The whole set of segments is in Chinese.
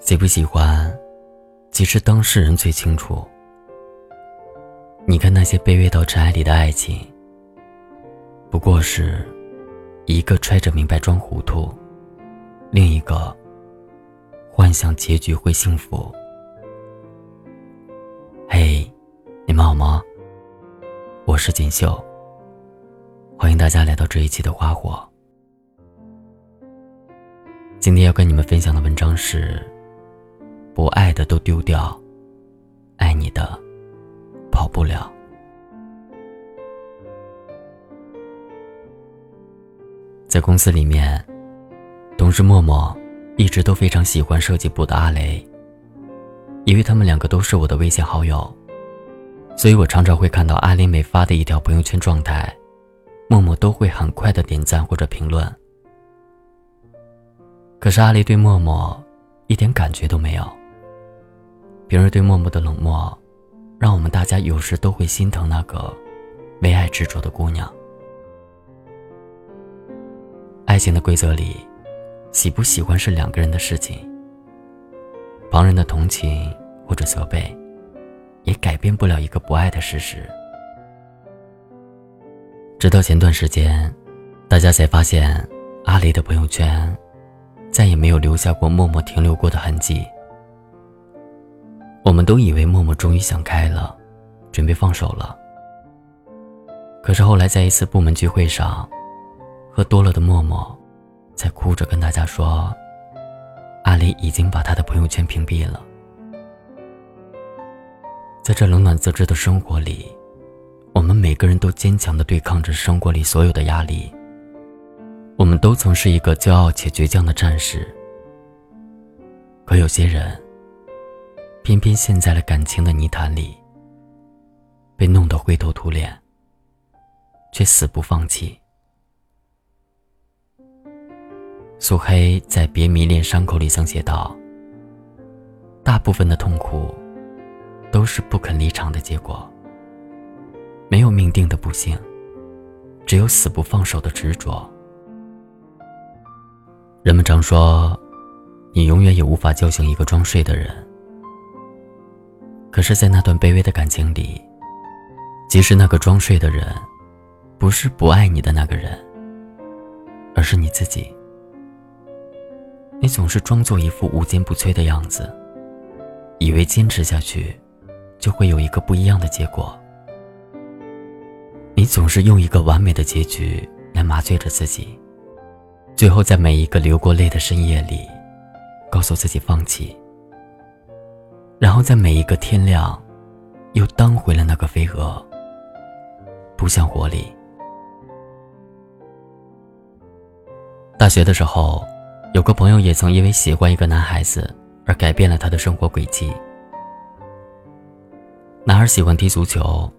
喜不喜欢，其实当事人最清楚。你看那些卑微到尘埃里的爱情，不过是一个揣着明白装糊涂，另一个幻想结局会幸福。嘿，你们好吗？我是锦绣。欢迎大家来到这一期的花火。今天要跟你们分享的文章是：不爱的都丢掉，爱你的跑不了。在公司里面，同事默默一直都非常喜欢设计部的阿雷，因为他们两个都是我的微信好友，所以我常常会看到阿雷每发的一条朋友圈状态。默默都会很快的点赞或者评论，可是阿雷对默默一点感觉都没有。别人对默默的冷漠，让我们大家有时都会心疼那个为爱执着的姑娘。爱情的规则里，喜不喜欢是两个人的事情，旁人的同情或者责备，也改变不了一个不爱的事实。直到前段时间，大家才发现阿雷的朋友圈再也没有留下过默默停留过的痕迹。我们都以为默默终于想开了，准备放手了。可是后来在一次部门聚会上，喝多了的默默在哭着跟大家说，阿离已经把他的朋友圈屏蔽了。在这冷暖自知的生活里。我们每个人都坚强的对抗着生活里所有的压力。我们都曾是一个骄傲且倔强的战士。可有些人，偏偏陷在了感情的泥潭里，被弄得灰头土脸，却死不放弃。苏黑在《别迷恋伤口》里曾写道：“大部分的痛苦，都是不肯离场的结果。”没有命定的不幸，只有死不放手的执着。人们常说，你永远也无法叫醒一个装睡的人。可是，在那段卑微的感情里，即使那个装睡的人，不是不爱你的那个人，而是你自己。你总是装作一副无坚不摧的样子，以为坚持下去，就会有一个不一样的结果。你总是用一个完美的结局来麻醉着自己，最后在每一个流过泪的深夜里，告诉自己放弃，然后在每一个天亮，又当回了那个飞蛾，扑向火里。大学的时候，有个朋友也曾因为喜欢一个男孩子而改变了他的生活轨迹。男孩喜欢踢足球。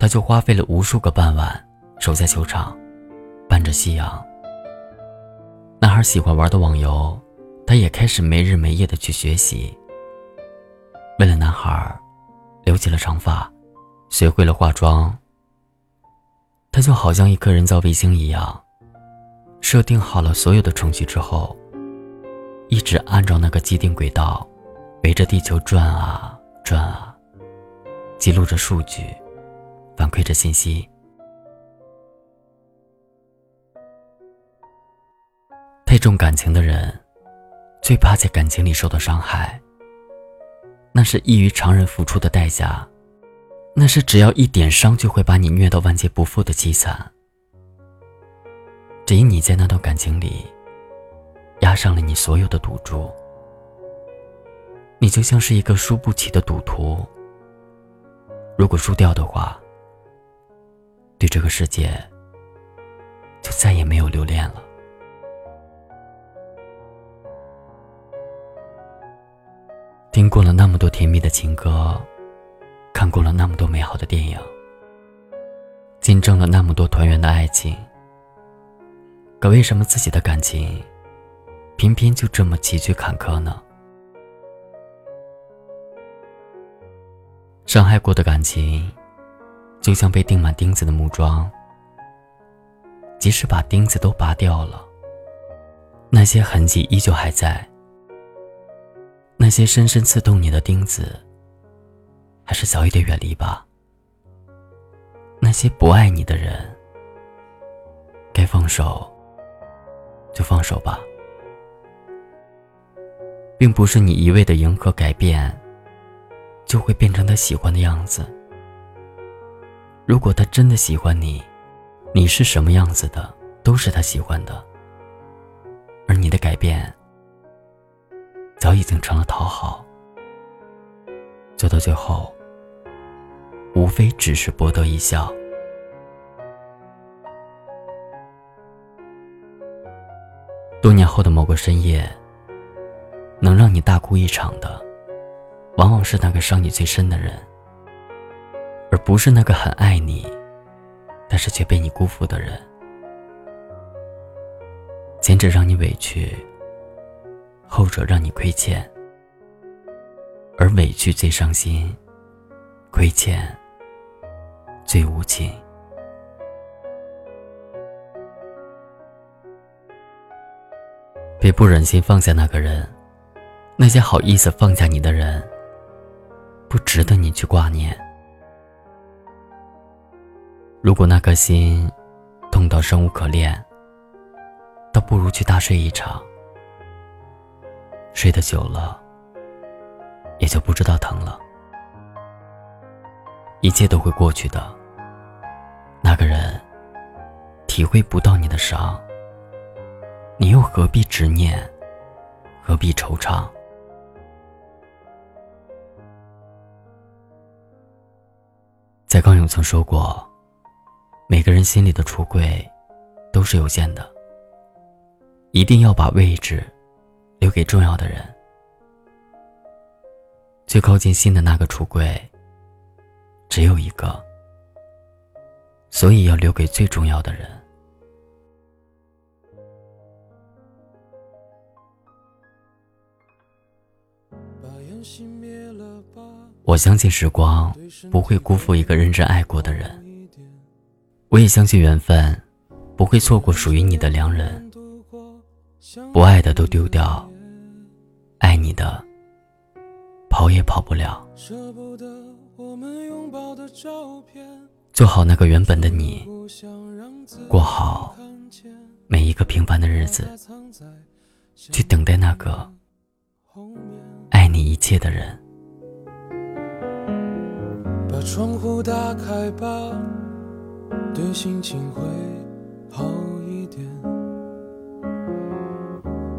他就花费了无数个傍晚，守在球场，伴着夕阳。男孩喜欢玩的网游，他也开始没日没夜的去学习。为了男孩，留起了长发，学会了化妆。他就好像一颗人造卫星一样，设定好了所有的程序之后，一直按照那个既定轨道，围着地球转啊转啊，记录着数据。反馈着信息。太重感情的人，最怕在感情里受到伤害。那是异于常人付出的代价，那是只要一点伤就会把你虐到万劫不复的凄惨。只因你在那段感情里，压上了你所有的赌注，你就像是一个输不起的赌徒。如果输掉的话，对这个世界，就再也没有留恋了。听过了那么多甜蜜的情歌，看过了那么多美好的电影，见证了那么多团圆的爱情，可为什么自己的感情，偏偏就这么崎岖坎坷呢？伤害过的感情。就像被钉满钉子的木桩，即使把钉子都拔掉了，那些痕迹依旧还在。那些深深刺痛你的钉子，还是早一点远离吧。那些不爱你的人，该放手就放手吧。并不是你一味的迎合改变，就会变成他喜欢的样子。如果他真的喜欢你，你是什么样子的，都是他喜欢的。而你的改变，早已经成了讨好，走到最后，无非只是博得一笑。多年后的某个深夜。能让你大哭一场的，往往是那个伤你最深的人，而不是那个很爱你，但是却被你辜负的人。前者让你委屈，后者让你亏欠，而委屈最伤心，亏欠最无情。别不忍心放下那个人。那些好意思放下你的人，不值得你去挂念。如果那颗心痛到生无可恋，倒不如去大睡一场。睡得久了，也就不知道疼了。一切都会过去的。那个人体会不到你的伤，你又何必执念，何必惆怅？蔡康永曾说过：“每个人心里的橱柜都是有限的，一定要把位置留给重要的人。最靠近心的那个橱柜只有一个，所以要留给最重要的人。”我相信时光不会辜负一个认真爱过的人，我也相信缘分不会错过属于你的良人。不爱的都丢掉，爱你的跑也跑不了。做好那个原本的你，过好每一个平凡的日子，去等待那个爱你一切的人。把窗户打开吧，对心情会好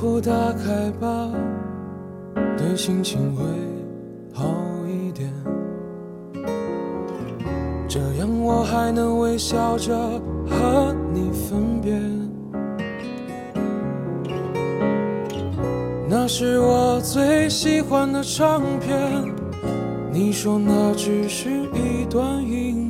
户打开吧，对心情会好一点。这样我还能微笑着和你分别。那是我最喜欢的唱片，你说那只是一段音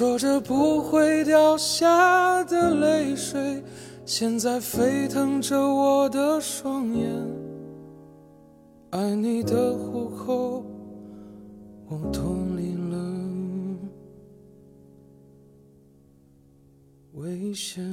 说着不会掉下的泪水。现在沸腾着我的双眼，爱你的虎口，我脱离了危险。